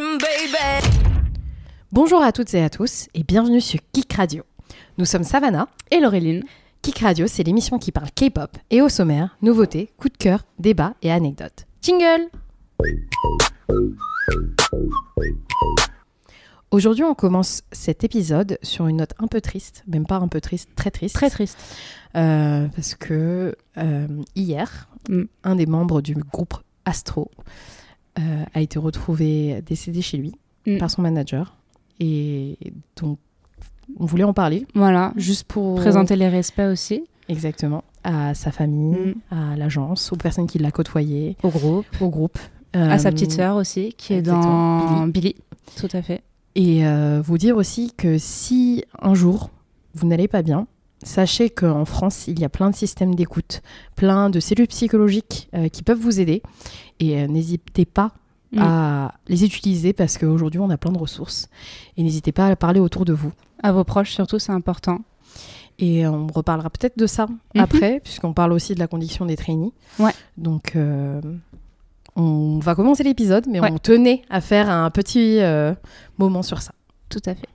baby. Bonjour à toutes et à tous et bienvenue sur Kick Radio. Nous sommes Savannah. Et Laureline. Kick Radio, c'est l'émission qui parle K-pop et au sommaire, nouveautés, coups de cœur, débats et anecdotes. Jingle Aujourd'hui, on commence cet épisode sur une note un peu triste, même pas un peu triste, très triste. Très triste. Euh, parce que euh, hier, Mm. un des membres du groupe Astro euh, a été retrouvé décédé chez lui Mm. par son manager. Et donc, on voulait en parler, Voilà. juste pour Présenter les respects aussi exactement à sa famille, à l'agence, aux personnes qui l'a côtoyé, au groupe. au groupe. à sa Euh, petite sœur aussi, qui est dans Billy. Tout à fait. Et euh, vous dire aussi que si un jour vous n'allez pas bien, sachez qu'en France, il y a plein de systèmes d'écoute, plein de cellules psychologiques euh, qui peuvent vous aider. Et euh, n'hésitez pas Mm. à les utiliser parce qu'aujourd'hui, on a plein de ressources. Et n'hésitez pas à parler autour de vous. À vos proches, surtout, c'est important. Et on reparlera peut-être de ça Mhm. après, puisqu'on parle aussi de la condition des trainees. Ouais. Donc, euh, on va commencer l'épisode, mais Ouais. on tenait à faire un petit euh, moment sur ça. Tout à fait.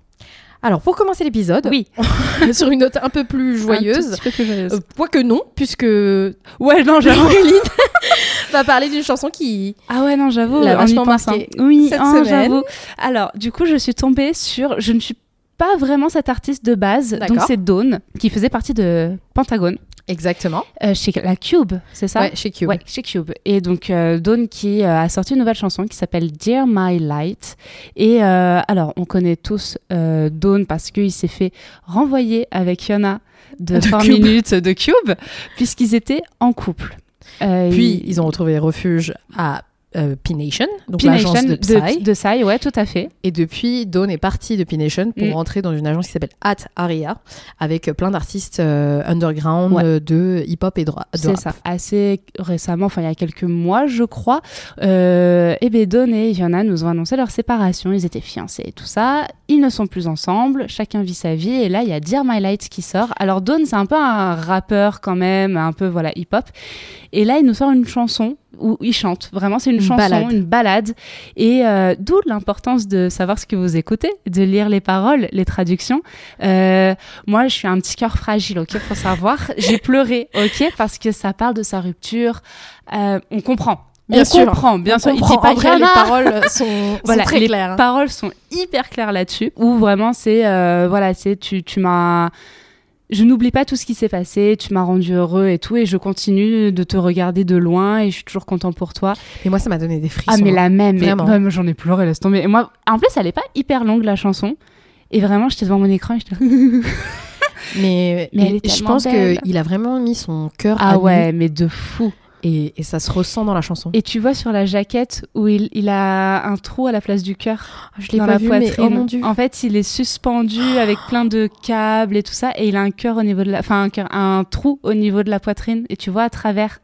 Alors, pour commencer l'épisode, Oui. sur une note un peu plus joyeuse, peu plus joyeuse. euh, quoique non, puisque ouais, non, j'avoue. Va parler d'une chanson qui... Ah ouais, non, j'avoue. L'a vachement pensant. marqué Oui, cette hein, semaine. j'avoue. Alors, du coup, je suis tombée sur. Je ne suis pas vraiment cette artiste de base. Donc, c'est Dawn, qui faisait partie de Pentagone, Exactement. euh, chez la Cube, c'est ça? Ouais, chez Cube. Ouais, chez Cube. Et donc, euh, Dawn qui euh, a sorti une nouvelle chanson qui s'appelle Dear My Light. Et euh, alors, on connaît tous Dawn parce qu'il s'est fait renvoyer avec Yona de, De 4 Cube. minutes de Cube, puisqu'ils étaient en couple. Puis, ils ont retrouvé refuge à euh, P-Nation, donc l'agence de Psy. de, de Psy, ouais, tout à fait. Et depuis, Dawn est partie de P-Nation pour Mm. rentrer dans une agence qui s'appelle At Aria, avec euh, plein d'artistes euh, underground Ouais. euh, de hip-hop et de, ra- de C'est rap. ça. Assez récemment, enfin il y a quelques mois, je crois, euh, et ben Dawn et Yona nous ont annoncé leur séparation. Ils étaient fiancés et tout ça. Ils ne sont plus ensemble. Chacun vit sa vie. Et là, il y a Dear My Light qui sort. Alors Dawn, c'est un peu un rappeur quand même, un peu voilà hip-hop. Et là, il nous sort une chanson où il chante. Vraiment, c'est une, Une chanson, balade. une balade. Et euh, d'où l'importance de savoir ce que vous écoutez, de lire les paroles, les traductions. Euh, moi, je suis un petit cœur fragile, ok, faut savoir. J'ai pleuré, ok, parce que ça parle de sa rupture. Euh, on comprend. Bien on sûr. comprend, bien On sûr. Il comprend. dit pas En vrai, les paroles sont, sont Voilà, très les claires. paroles sont hyper claires là-dessus. Où vraiment, c'est euh, voilà, c'est tu, tu m'as. Je n'oublie pas tout ce qui s'est passé, tu m'as rendu heureux et tout, et je continue de te regarder de loin, et je suis toujours content pour toi. Et moi, ça m'a donné des frissons. Ah, mais la même, moi, j'en ai pleuré, laisse tomber. Et moi, en plus, elle est pas hyper longue la chanson, et vraiment, j'étais devant mon écran, et j'étais. Mais, Mais je pense qu'il a vraiment mis son cœur à ah nu ouais, mais de fou. Et, et ça se ressent dans la chanson. Et tu vois sur la jaquette où il, il a un trou à la place du cœur. je l'ai pas la vu, mais poitrine. oh mon dieu. En fait, il est suspendu avec plein de câbles et tout ça, et il a un cœur au niveau de la, enfin un cœur, un trou au niveau de la poitrine, et tu vois à travers.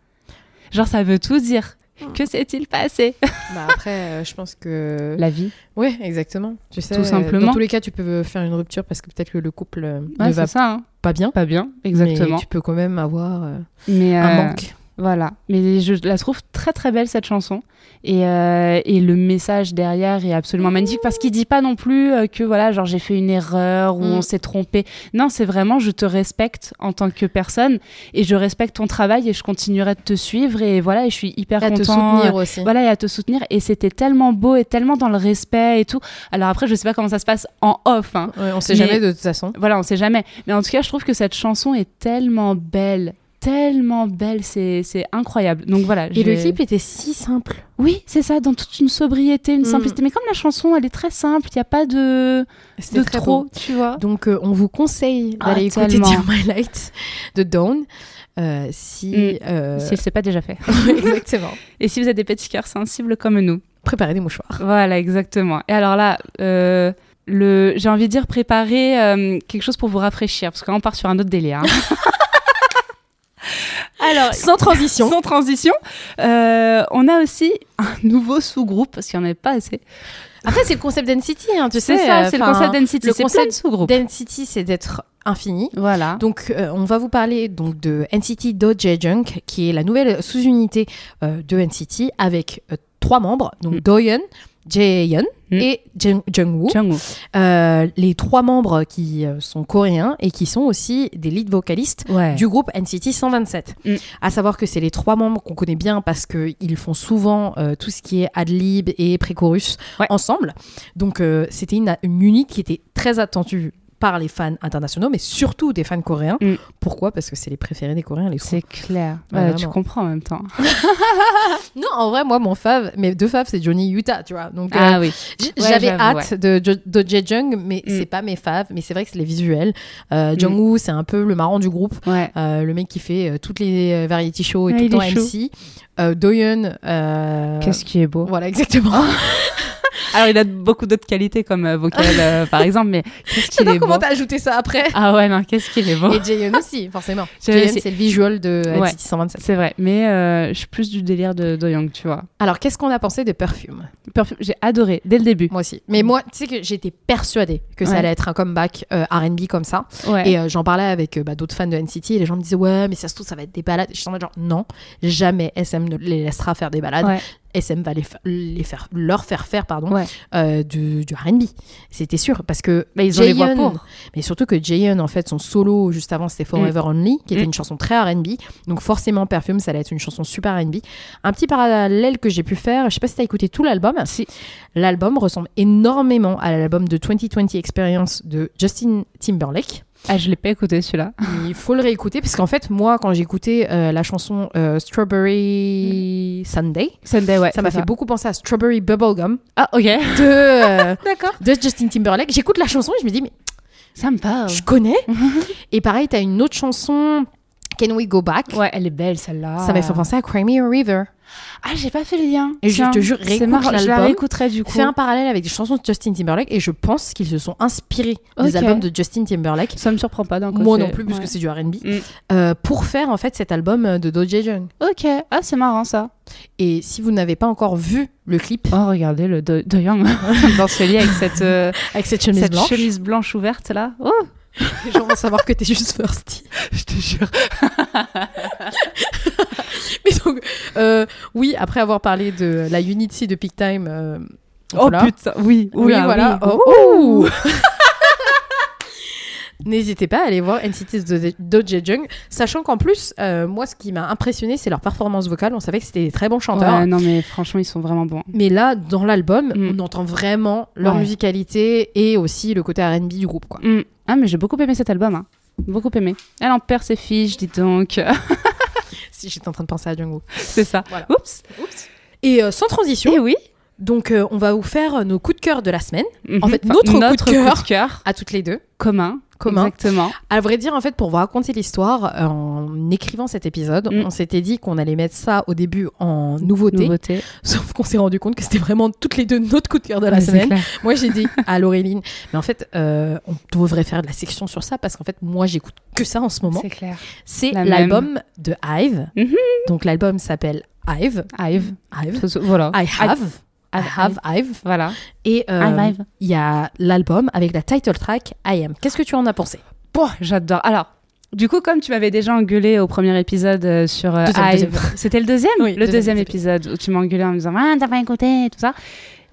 Genre, ça veut tout dire. Que s'est-il passé? Bah après, euh, je pense que. La vie. Ouais, exactement. Tu sais, Tout euh, simplement. Dans tous les cas, tu peux faire une rupture parce que peut-être que le couple euh, Ouais, ne va ça. hein. pas bien. Pas bien, exactement. Mais tu peux quand même avoir euh, Mais, un manque. Voilà, mais je la trouve très très belle cette chanson et, euh, et le message derrière est absolument magnifique parce qu'il dit pas non plus euh, que voilà genre j'ai fait une erreur ou Mm. on s'est trompé. Non, c'est vraiment je te respecte en tant que personne et je respecte ton travail et je continuerai de te suivre et voilà et je suis hyper Et à content. te soutenir euh, aussi. Voilà, et à te soutenir. Et c'était tellement beau et tellement dans le respect et tout. Alors après, je sais pas comment ça se passe en off. Hein. Ouais, on sait Mais- jamais de toute façon. Voilà, on sait jamais. Mais en tout cas, je trouve que cette chanson est tellement belle. Tellement belle, c'est incroyable. Donc voilà. Et le clip était si simple. Oui, c'est ça, dans toute une sobriété, une Mm. simplicité. Mais comme la chanson, elle est très simple, il n'y a pas de, trop, tu vois. Donc, euh, on vous conseille Ah, d'aller écouter tellement. Dear My Light de Dawn. euh, si. Mm. euh, Si c'est pas déjà fait. exactement. Et si vous êtes des petits cœurs sensibles comme nous. Préparez des mouchoirs. Voilà, exactement. Et alors là, euh, le, j'ai envie de dire préparer euh, quelque chose pour vous rafraîchir, parce qu'on part sur un autre délire. hein. alors, Sans transition. sans transition, euh, on a aussi un nouveau sous-groupe, parce qu'il n'y en avait pas assez. Après, c'est le concept d'NCT, hein, tu sais. C'est ça, euh, c'est le concept d'NCT. le concept. D'NCT, c'est d'être infini. Voilà. Donc, euh, on va vous parler donc de NCT Doja Junk, qui est la nouvelle sous-unité euh, de NCT avec trois membres, donc Mm. Doyeon, Jaehyun Mm. et Jung- Jungwoo. Jungwoo. Euh, les trois membres qui euh, sont coréens et qui sont aussi des lead vocalistes Ouais. du groupe NCT 127. Mm. À savoir que c'est les trois membres qu'on connaît bien parce qu'ils font souvent euh, tout ce qui est ad-lib et pré-chorus Ouais. ensemble. Donc euh, c'était une, une unité qui était très attendue par les fans internationaux, mais surtout des fans coréens. Mm. Pourquoi? Parce que c'est les préférés des Coréens, les. C'est clair. Tu comprends en même temps. Non, en vrai, moi, mon fave, mes deux faves, c'est Johnny Utah, tu vois. Donc, euh, Ah oui. J- Ouais, J'avais hâte de, de, de Jae-jung, mais Mm. c'est pas mes faves. Mais c'est vrai que c'est les visuels. Euh, Mm. Jungwoo, c'est un peu le marrant du groupe. Ouais. Euh, le mec qui fait euh, toutes les euh, variety shows et tout le temps. MC. Euh, Doyeon. euh, Qu'est-ce qui est beau. Voilà, exactement. Alors, il a beaucoup d'autres qualités comme euh, vocal, euh, par exemple, mais qu'est-ce qu'il est comment t'as ajouté ça après. Ah ouais, non, qu'est-ce qu'il est beau. Et Jaehyun aussi, forcément. Aussi. c'est le visual de Ouais. NCT 127. C'est vrai, mais euh, je suis plus du délire de Doyoung, tu vois. Alors, qu'est-ce qu'on a pensé de Perfume? Perfume, j'ai adoré dès le début. Moi aussi. Mais moi, tu sais que j'étais persuadée que ça Ouais. allait être un comeback euh, R&B comme ça. Ouais. Et j'en parlais avec bah, d'autres fans de NCT et les gens me disaient ouais mais ça se trouve ça va être des balades. Je suis en mode genre non, jamais SM ne les laissera faire des balades. SM va les, fa- les faire, leur faire faire pardon Ouais. euh, du, du R&B. C'était sûr parce que Mais ils ont les voix pour. Mais surtout que Jaehyun en fait son solo juste avant c'était Forever Only qui était Mm. une chanson très R&B. Donc forcément Perfume ça allait être une chanson super R&B. Un petit parallèle que j'ai pu faire, je sais pas si t'as écouté tout l'album. Si. L'album ressemble énormément à l'album de 2020 Experience de Justin Timberlake. Ah, je l'ai pas écouté celui-là. Il faut le réécouter parce qu'en fait, moi, quand j'ai écouté euh, la chanson euh, Strawberry Sunday, Sunday, ouais. ça m'a fait beaucoup penser à Strawberry Bubblegum Ah, ok. de, euh, de Justin Timberlake. J'écoute la chanson et je me dis, mais Ça me parle. je connais. et pareil, t'as une autre chanson, Can We Go Back? Ouais, elle est belle celle-là. Ça m'a fait penser à Cry Me a River. Ah, j'ai pas fait le lien. Et je te jure, réécoute marrant, Je la l'album. réécouterai du coup. Fais un parallèle avec des chansons de Justin Timberlake et je pense qu'ils se sont inspirés des albums de Justin Timberlake. Ça me surprend pas d'un côté. Moi non plus, puisque Ouais. c'est du R&B. Mm. euh, pour faire en fait cet album euh, de Do Jae-jung. Ok. Ah, c'est marrant ça. Et si vous n'avez pas encore vu le clip Oh, regardez le Do Do Young dans ce lit avec cette, euh, avec cette chemise cette blanche, chemise blanche ouverte là. Oh, les gens vont savoir que t'es juste thirsty. je te jure. Mais donc, euh, oui, après avoir parlé de la Unity de Peak Time, euh, Oh voilà. putain, oui. Oui, voilà. oui. Oh, ouh. N'hésitez pas à aller voir NCT de Do Jae-jung, sachant qu'en plus, euh, moi, ce qui m'a impressionné, c'est leur performance vocale. On savait que c'était des très bons chanteurs. Ouais, non mais franchement ils sont vraiment bons. Mais là, dans l'album, Mm. on entend vraiment leur Ouais. musicalité et aussi le côté R&B du groupe. Quoi. Mm. Ah mais j'ai beaucoup aimé cet album. hein. Beaucoup aimé. Elle en perd ses fiches, dis donc. Si j'étais en train de penser à Jungkook. c'est ça. Voilà. Oups. Et euh, sans transition, Et oui. donc euh, on va vous faire nos coups de cœur de la semaine En Mhm. fait, notre coup de notre cœur. coup de cœur à toutes les deux. commun. Commun. Exactement. À vrai dire, en fait, pour vous raconter l'histoire, en écrivant cet épisode, Mm. on s'était dit qu'on allait mettre ça au début en nouveauté, Nouveauté. sauf qu'on s'est rendu compte que c'était vraiment toutes les deux notre coup de cœur de la semaine. Moi, j'ai dit à Laureline, mais en fait, euh, on devrait faire de la section sur ça parce qu'en fait, moi, j'écoute que ça en ce moment. C'est clair. C'est la l'album de Hive. Mhm. Donc, l'album s'appelle Hive. Hive. Hive. Voilà. I have. I Hive. have Hive. Voilà. Et euh, il y a l'album avec la title track I Am. Qu'est-ce que tu en as pensé? Bon, j'adore. Alors, du coup, comme tu m'avais déjà engueulé au premier épisode euh, sur euh, deuxième. c'était le deuxième Oui, Le deuxième deuxième épisode où tu m'as engueulé en me disant Ah, t'as pas écouté et tout ça.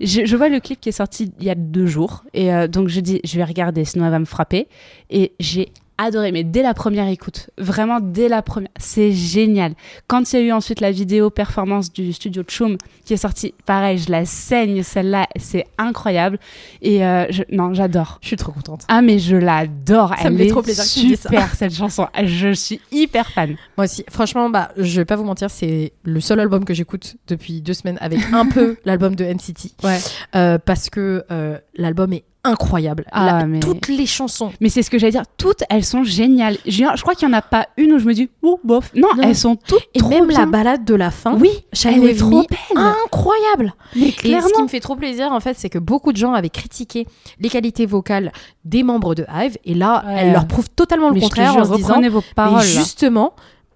Je, je vois le clip qui est sorti il y a deux jours. Et euh, donc, je dis Je vais regarder, sinon elle va me frapper. Et j'ai adoré, mais dès la première écoute, vraiment dès la première, c'est génial. Quand il y a eu ensuite la vidéo performance du studio Chum qui est sortie, pareil, je la saigne, celle-là, c'est incroyable. Et euh, je- non, j'adore. Je suis trop contente. Ah mais je l'adore, Ça elle me fait est trop plaisir dises ça. super cette chanson. Je suis hyper fan. Moi aussi, franchement, bah, je vais pas vous mentir, c'est le seul album que j'écoute depuis deux semaines avec un peu l'album de NCT. Ouais. Euh, parce que euh, l'album est incroyable. Ah, La- mais- Toutes les chansons. Mais c'est ce que j'allais dire, toutes elles sont géniales. Je, je crois qu'il y en a pas une où je me dis oh bof. Non, Non. elles sont toutes Et trop même bien. la balade de la fin. Oui, elle est trop belle. incroyable. mais Et ce qui clairement. me fait trop plaisir, en fait, c'est que beaucoup de gens avaient critiqué les qualités vocales des membres de Hive. Et là, Ouais. elle leur prouve totalement le Mais contraire jure, en se disant vos Mais là.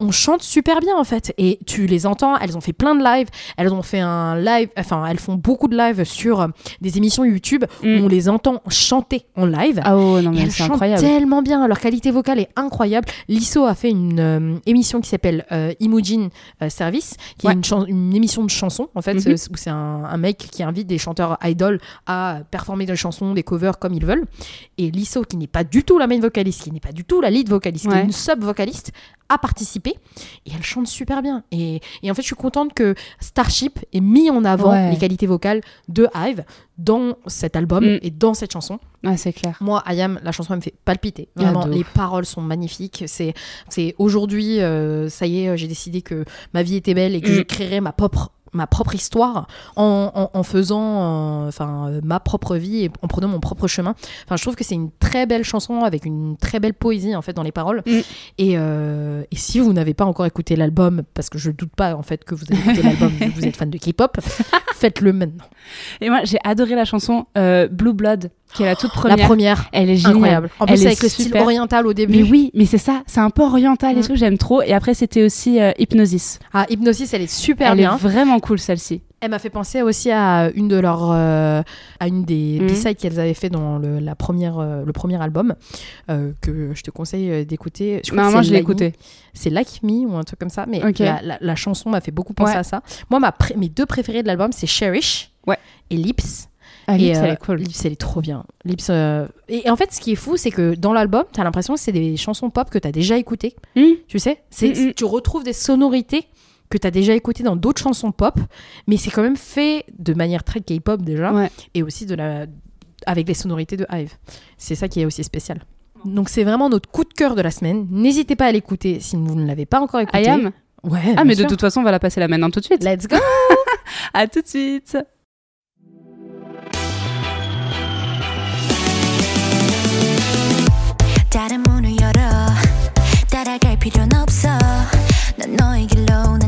On chante super bien en fait et tu les entends elles ont fait plein de lives elles ont fait un live enfin elles font beaucoup de lives sur euh, des émissions YouTube Mm. où on les entend chanter en live Ah oh, non, et mais elles c'est chantent incroyable. tellement bien, leur qualité vocale est incroyable. Lisso a fait une euh, émission qui s'appelle euh, Imogen euh, Service, qui Ouais. est une, émission de chansons en fait, Mhm. euh, où c'est un, un mec qui invite des chanteurs idol à performer des chansons, des covers comme ils veulent. Et Lisso, qui n'est pas du tout la main vocaliste, qui n'est pas du tout la lead vocaliste, qui est une sub vocaliste, a participé et elle chante super bien. Et, et en fait, je suis contente que Starship ait mis en avant Ouais. les qualités vocales de Hive dans cet album Mm. et dans cette chanson. Ah, c'est clair. Moi, Ayam, la chanson elle me fait palpiter. Vraiment, les paroles sont magnifiques. C'est, c'est aujourd'hui, euh, ça y est, j'ai décidé que ma vie était belle et que Mm. j'écrirais ma propre ma propre histoire en, en- en faisant euh, enfin euh, ma propre vie et en prenant mon propre chemin. Enfin je trouve que c'est une très belle chanson avec une très belle poésie en fait dans les paroles. Mm. et, euh, et si vous n'avez pas encore écouté l'album parce que je doute pas en fait que vous avez écouté l'album vous êtes fan de K-pop faites-le maintenant. Et moi, j'ai adoré la chanson Blue Blood, qui est la toute première. la première Elle est géniale. incroyable en Elle plus est avec le style oriental au début Mais oui, mais c'est ça, c'est un peu oriental et Mm. tout, j'aime trop. Et après, c'était aussi euh, Hypnosis. Ah, Hypnosis, elle est super Elle bien. est vraiment cool celle-ci. Elle m'a fait penser aussi à une de leurs, euh, à une des Mhm. B-sides qu'elles avaient fait dans le, la première, euh, le premier album que je te conseille d'écouter. C'est je l'ai écouté. C'est Like Me ou un truc comme ça, mais la, la- la chanson m'a fait beaucoup penser Ouais. à ça. Moi, ma mes deux préférés de l'album, c'est Cherish Ouais. et Lips. Ah, et Lips, elle euh, est cool. Lips, elle est trop bien. Lips, euh, Et en fait, ce qui est fou, c'est que dans l'album, t'as l'impression que c'est des chansons pop que t'as déjà écoutées. Hmm. Tu sais, c'est, Mm, mm. tu retrouves des sonorités que tu as déjà écoutées dans d'autres chansons pop, mais c'est quand même fait de manière très K-pop déjà, Ouais. et aussi de la... avec les sonorités de Hive. C'est ça qui est aussi spécial. Donc c'est vraiment notre coup de cœur de la semaine. N'hésitez pas à l'écouter si vous ne l'avez pas encore écouté. Ayam Ouais. Ah, mais de toute façon, on va la passer là maintenant tout de suite. Let's go. À tout de suite. 필요는 없어. 넌 너의 길로 난나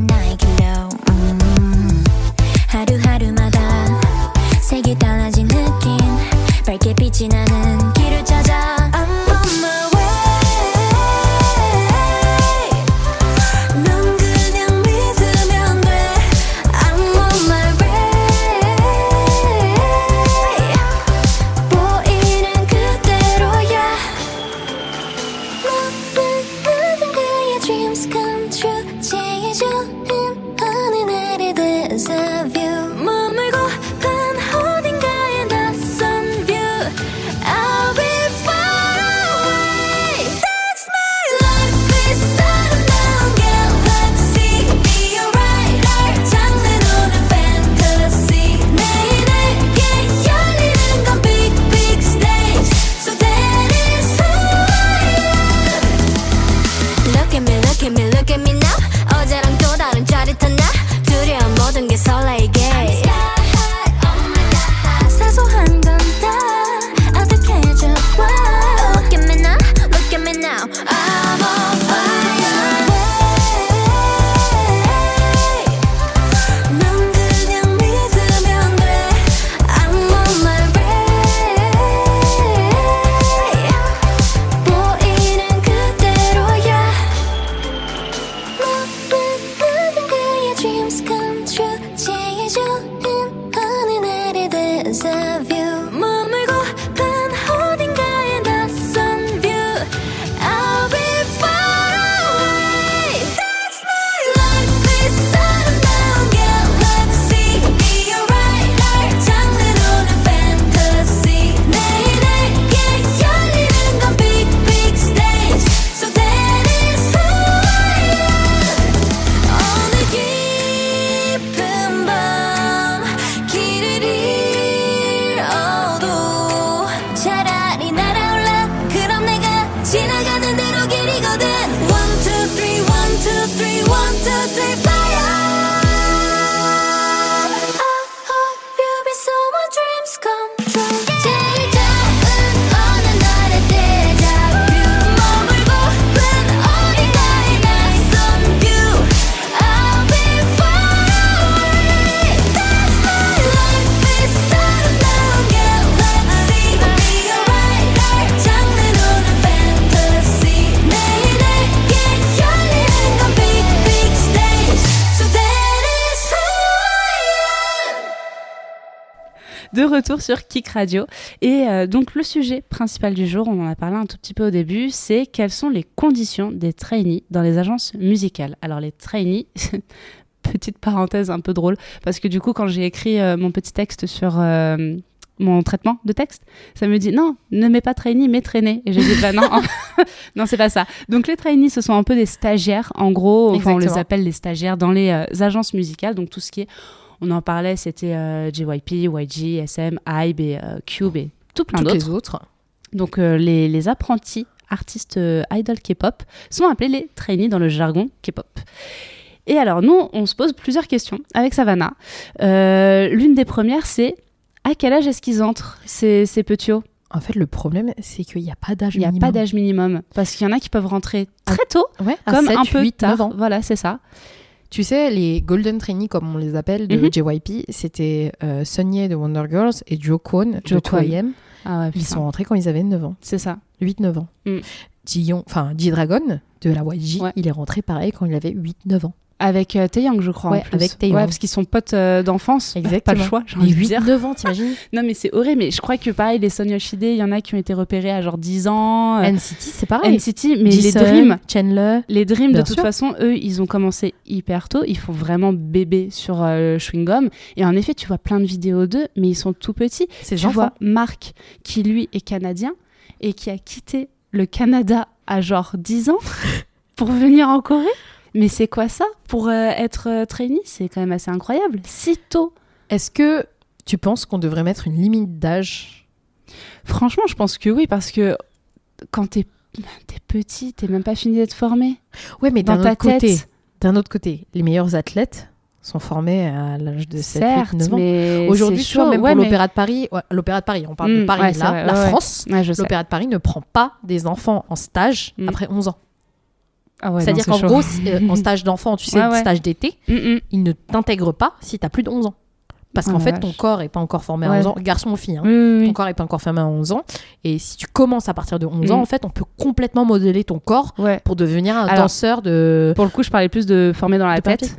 retour sur Kick Radio. Et euh, donc, le sujet principal du jour, on en a parlé un tout petit peu au début, c'est quelles sont les conditions des trainees dans les agences musicales. Alors, les trainees, petite parenthèse un peu drôle, parce que du coup, quand j'ai écrit euh, mon petit texte sur. euh, mon traitement de texte, ça me dit non, ne mets pas trainee, mets traîner. Et j'ai dit bah non, non c'est pas ça. Donc les trainees, ce sont un peu des stagiaires, en gros, enfin on les appelle les stagiaires dans les euh, agences musicales, donc tout ce qui est, on en parlait, c'était euh, JYP, YG, SM, Hybe et euh, Cube et tout plein Toutes d'autres. les autres. Donc euh, les, les apprentis artistes idol K-pop sont appelés les trainees dans le jargon K-pop. Et alors nous, on se pose plusieurs questions avec Savannah. L'une des premières, c'est à quel âge est-ce qu'ils entrent ces, ces petits hauts? En fait, le problème, c'est qu'il n'y a pas d'âge Il n'y a minimum. pas d'âge minimum parce qu'il y en a qui peuvent rentrer très tôt, Ouais, comme 7, un peu 8, tard. 9 ans. Voilà, c'est ça. Tu sais, les Golden Trainees, comme on les appelle, de Mhm. JYP, c'était euh, Sunny de Wonder Girls et Jo Kwon de Jo Kwon. 2AM. Ah ouais, Ils sont rentrés quand ils avaient 9 ans. C'est ça. 8-9 ans. Mm. Enfin, G-Dragon de la YG, Ouais. il est rentré pareil quand il avait 8-9 ans. Avec euh, Taeyang, je crois. en Ouais, plus. avec Taeyang. Ouais, parce qu'ils sont potes euh, d'enfance. Pas le Exactement. choix, j'ai envie de dire. 8-9 ans, t'imagines Non, mais c'est horrible. Mais je crois que pareil, les Son Yoshide, il y en a qui ont été repérés à genre 10 ans. euh, NCT, c'est pareil. NCT, mais les Jisung, Dream, Chandler. les Dream, de toute sûr. façon, eux, ils ont commencé hyper tôt. Ils font vraiment bébé sur euh, le chewing gum. Et en effet, tu vois plein de vidéos d'eux, mais ils sont tout petits. Tu vois Marc, qui lui est canadien et qui a quitté le Canada à genre 10 ans pour venir en Corée. Mais c'est quoi ça Pour euh, être euh, trainee, c'est quand même assez incroyable. Si tôt. Est-ce que tu penses qu'on devrait mettre une limite d'âge? Franchement, je pense que oui, parce que quand t'es es petit, t'es même pas fini d'être formé. Ouais, mais d'un autre côté, d'un autre côté, les meilleurs athlètes sont formés à l'âge de 7, certes, 8, 9 ans. Aujourd'hui, tu vois, même Ouais, pour mais- l'Opéra de Paris, ouais, l'Opéra de Paris, on parle de Mm, Paris ouais, là, vrai, la. France, l'Opéra de Paris ne prend pas des enfants en stage Mm. après 11 ans. Ah ouais, C'est-à-dire qu'en c'est gros, si, euh, en stage d'enfant, tu sais, Ouais, stage d'été, Mm, mm. ils ne t'intègrent pas si tu as plus de 11 ans. Parce Oh qu'en fait, ton corps est pas encore formé à Ouais. 11 ans, garçon ou fille. hein. Oui, oui, Ton corps est pas encore formé à 11 ans. Et si tu commences à partir de 11 ans, Mm. en fait, on peut complètement modeler ton corps pour devenir un Alors, danseur de. Pour le coup, je parlais plus de former dans la De tête papier.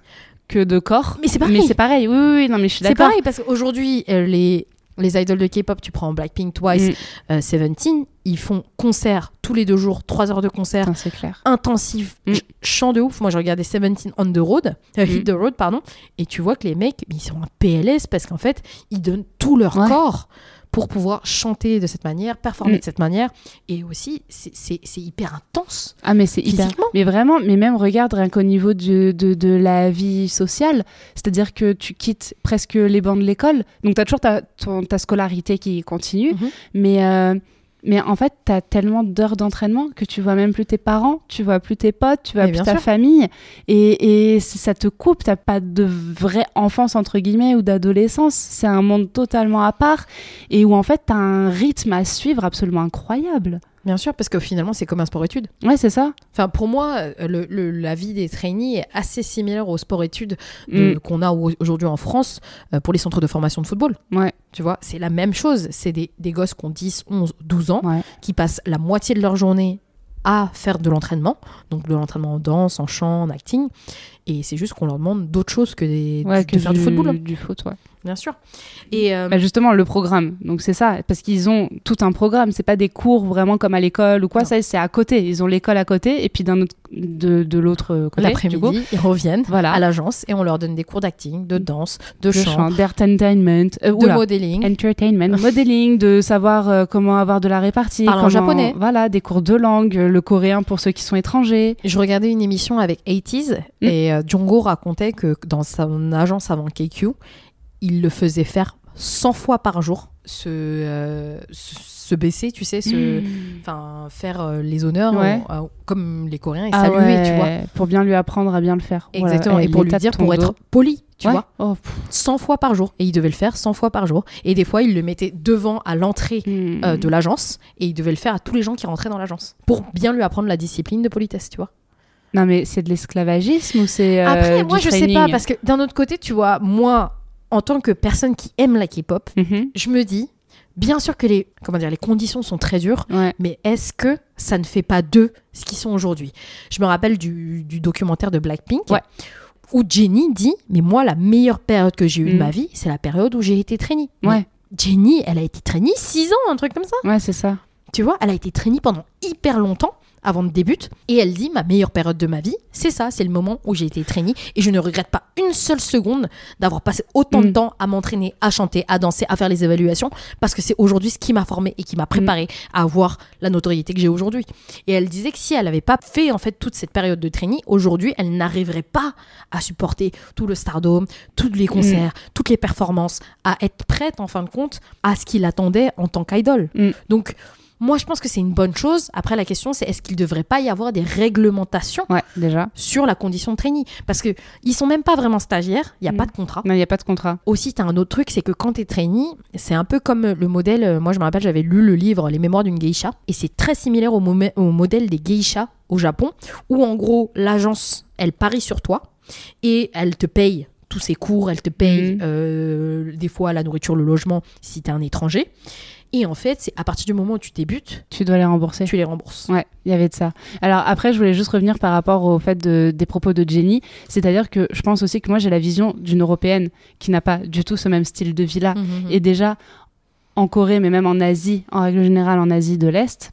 que de corps. Mais c'est pareil. Mais c'est pareil. Oui, oui, oui, non, mais je suis C'est d'accord. pareil parce qu'aujourd'hui, euh, les, les idoles de K-pop, tu prends Blackpink, Twice, Mm. euh, Seventeen, ils font concert tous les deux jours, 3 heures de concert Putain, c'est clair. intensif, Mm. ch- chant de ouf. Moi, je regardais Seventeen on the road, euh, Mm. Hit the road, pardon, et tu vois que les mecs, ils sont en PLS parce qu'en fait, ils donnent tout leur Ouais. corps pour pouvoir chanter de cette manière, performer Mm. de cette manière, et aussi, c'est- hyper intense. Ah, mais c'est hyper. Mais vraiment, mais même regarde rien qu'au niveau de, de, de la vie sociale, c'est-à-dire que tu quittes presque les bancs de l'école, donc tu as toujours ta, ton- ta scolarité qui continue, Mhm. mais, euh, mais en fait, tu as tellement d'heures d'entraînement que tu vois même plus tes parents, tu vois plus tes potes, tu vois Mais plus ta sûr. famille, et, et ça te coupe, t'as pas de vraie enfance, entre guillemets, ou d'adolescence, c'est un monde totalement à part, et où en fait, tu as un rythme à suivre absolument incroyable. Bien sûr, parce que finalement, c'est comme un sport-études. Ouais, c'est ça. Enfin, pour moi, euh, le, le- la vie des trainees est assez similaire au sport-études de- Mm. qu'on a au- aujourd'hui en France euh, pour les centres de formation de football. Ouais. Tu vois, c'est la même chose. C'est des, des gosses qui ont 10, 11, 12 ans, Ouais. qui passent la moitié de leur journée à faire de l'entraînement. Donc de l'entraînement en danse, en chant, en acting. Et c'est juste qu'on leur demande d'autres choses que, des, Ouais, de faire du football. Du foot, ouais. Bien sûr. Et euh, Bah, justement, le programme. Donc c'est ça, parce qu'ils ont tout un programme. C'est pas des cours vraiment comme à l'école ou quoi. Non. Ça, c'est à côté. Ils ont l'école à côté et puis d'un autre, de, de l'autre côté. du coup, l'après-midi, ils reviennent Voilà. à l'agence et on leur donne des cours d'acting, de danse, de, de chant, d'entertainment, euh, de modeling. entertainment, modeling, de savoir euh, comment avoir de la répartie, Parler en comment- japonais. Voilà, des cours de langue, euh, le coréen pour ceux qui sont étrangers. Je regardais une émission avec 80s Mm. et euh, Django racontait que dans son agence avant KQ, il le faisait faire 100 fois par jour, se, euh, se, se baisser, tu sais, se, enfin faire euh, les honneurs Ouais. euh, comme les Coréens et Ah saluer, ouais, tu vois. Pour bien lui apprendre à bien le faire. Exactement. et pour lui dire, pour être dos. poli, tu Ouais. vois. Oh, pff. 100 fois par jour. Et il devait le faire 100 fois par jour. Et des fois, il le mettait devant à l'entrée Hmm. euh, de l'agence et il devait le faire à tous les gens qui rentraient dans l'agence pour bien lui apprendre la discipline de politesse, tu vois. Non, mais c'est de l'esclavagisme ou c'est. euh, Après, du moi, je sais training? pas, parce que d'un autre côté, tu vois, moi, en tant que personne qui aime la K-pop, Mhm. je me dis, bien sûr que les, comment dire, les conditions sont très dures, Ouais. mais est-ce que ça ne fait pas d'eux ce qu'ils sont aujourd'hui? Je me rappelle du, du documentaire de Blackpink. Ouais. Où Jennie dit, mais moi, la meilleure période que j'ai eue de Mm. ma vie, c'est la période où j'ai été. Mais Ouais. Jenny, elle a été trainee 6 ans, un truc comme ça? Ouais, c'est ça. Tu vois, elle a été trainee pendant hyper longtemps avant de débuter. Et elle dit, ma meilleure période de ma vie, c'est ça, c'est le moment où j'ai été trainee. Et je ne regrette pas une seule seconde d'avoir passé autant de Mm. temps à m'entraîner, à chanter, à danser, à faire les évaluations, parce que c'est aujourd'hui ce qui m'a formée et qui m'a préparée à avoir la notoriété que j'ai aujourd'hui. Et elle disait que si elle n'avait pas fait en fait toute cette période de trainee, aujourd'hui, elle n'arriverait pas à supporter tout le stardom, tous les concerts, toutes les performances, à être prête en fin de compte à ce qui l'attendait en tant qu'idole. Mm. Donc, moi, je pense que c'est une bonne chose. Après, la question, c'est est-ce qu'il ne devrait pas y avoir des réglementations Ouais, déjà. sur la condition de trainee? Parce qu'ils ne sont même pas vraiment stagiaires, il n'y a Mm. pas de contrat. Non, il n'y a pas de contrat. Aussi, tu as un autre truc, c'est que quand tu es trainee, c'est un peu comme le modèle. euh, Moi, je me rappelle, j'avais lu le livre Les Mémoires d'une geisha, et c'est très similaire au, modèle des geishas au Japon, où en gros, l'agence, elle parie sur toi et elle te paye tous ses cours, elle te paye Mhm. euh, des fois la nourriture, le logement si tu es un étranger. Et en fait, c'est à partir du moment où tu débutes, Tu dois les rembourser. tu les rembourses. Ouais, il y avait de ça. Alors après, je voulais juste revenir par rapport au fait de- des propos de Jenny. C'est-à-dire que je pense aussi que moi, j'ai la vision d'une Européenne qui n'a pas du tout ce même style de vie-là. Mhm. Et déjà, en Corée, mais même en Asie, en règle générale en Asie de l'Est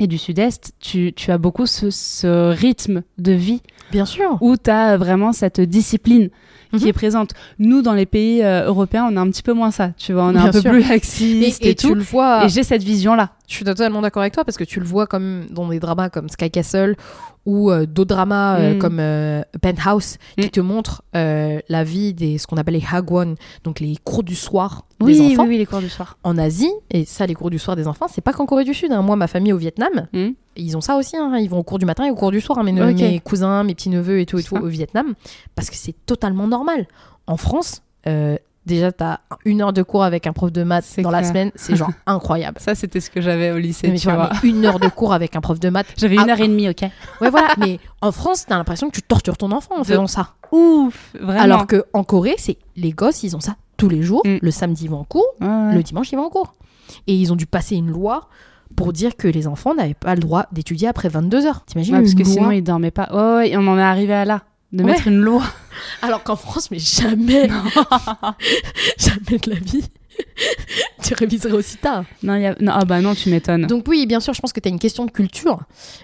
et du Sud-Est, tu, tu as beaucoup ce, ce rythme de vie Bien sûr. où tu as vraiment cette discipline qui Mhm. est présente. Nous, dans les pays euh, européens, on a un petit peu moins ça, tu vois, on est Bien un peu plus Et, laxiste et, et tu tout. le vois, Et j'ai cette vision-là. je suis totalement d'accord avec toi parce que tu le vois comme dans des dramas comme Sky Castle ou euh, d'autres dramas euh, Mm. comme euh, Penthouse qui Mm. te montrent la vie des ce qu'on appelle les hagwon, donc les cours du soir Oui, des oui, enfants oui, les cours du soir. en Asie. Et ça, les cours du soir des enfants, c'est pas qu'en Corée du Sud. hein. Moi, ma famille au Vietnam, Mm. Ils ont ça aussi. hein. Ils vont au cours du matin et au cours du soir. hein, Mes, cousins, mes petits neveux et tout et tout ça. au Vietnam, parce que c'est totalement normal. En France. euh, Déjà, t'as une heure de cours avec un prof de maths dans la semaine, c'est genre incroyable. Ça, c'était ce que j'avais au lycée, Mais tu vois, mais une heure de cours avec un prof de maths. J'avais une heure et demie, ok. Ouais, voilà. Mais en France, t'as l'impression que tu tortures ton enfant en De- faisant ça. Ouf, vraiment. Alors que en Corée, c'est les gosses, ils ont ça tous les jours. Mm. Le samedi, ils vont en cours. Ouais, ouais. Le dimanche, ils vont en cours. Et ils ont dû passer une loi pour dire que les enfants n'avaient pas le droit d'étudier après 22 heures. T'imagines Ouais, parce que loi sinon, ils dormaient pas. Ouais, et on en est arrivé à là. De Ouais. mettre une loi. Alors qu'en France, mais jamais, jamais de la vie, tu réviserais aussi tard. Non, il y a... non, ah bah non, tu m'étonnes. Donc oui, bien sûr, je pense que tu as une question de culture.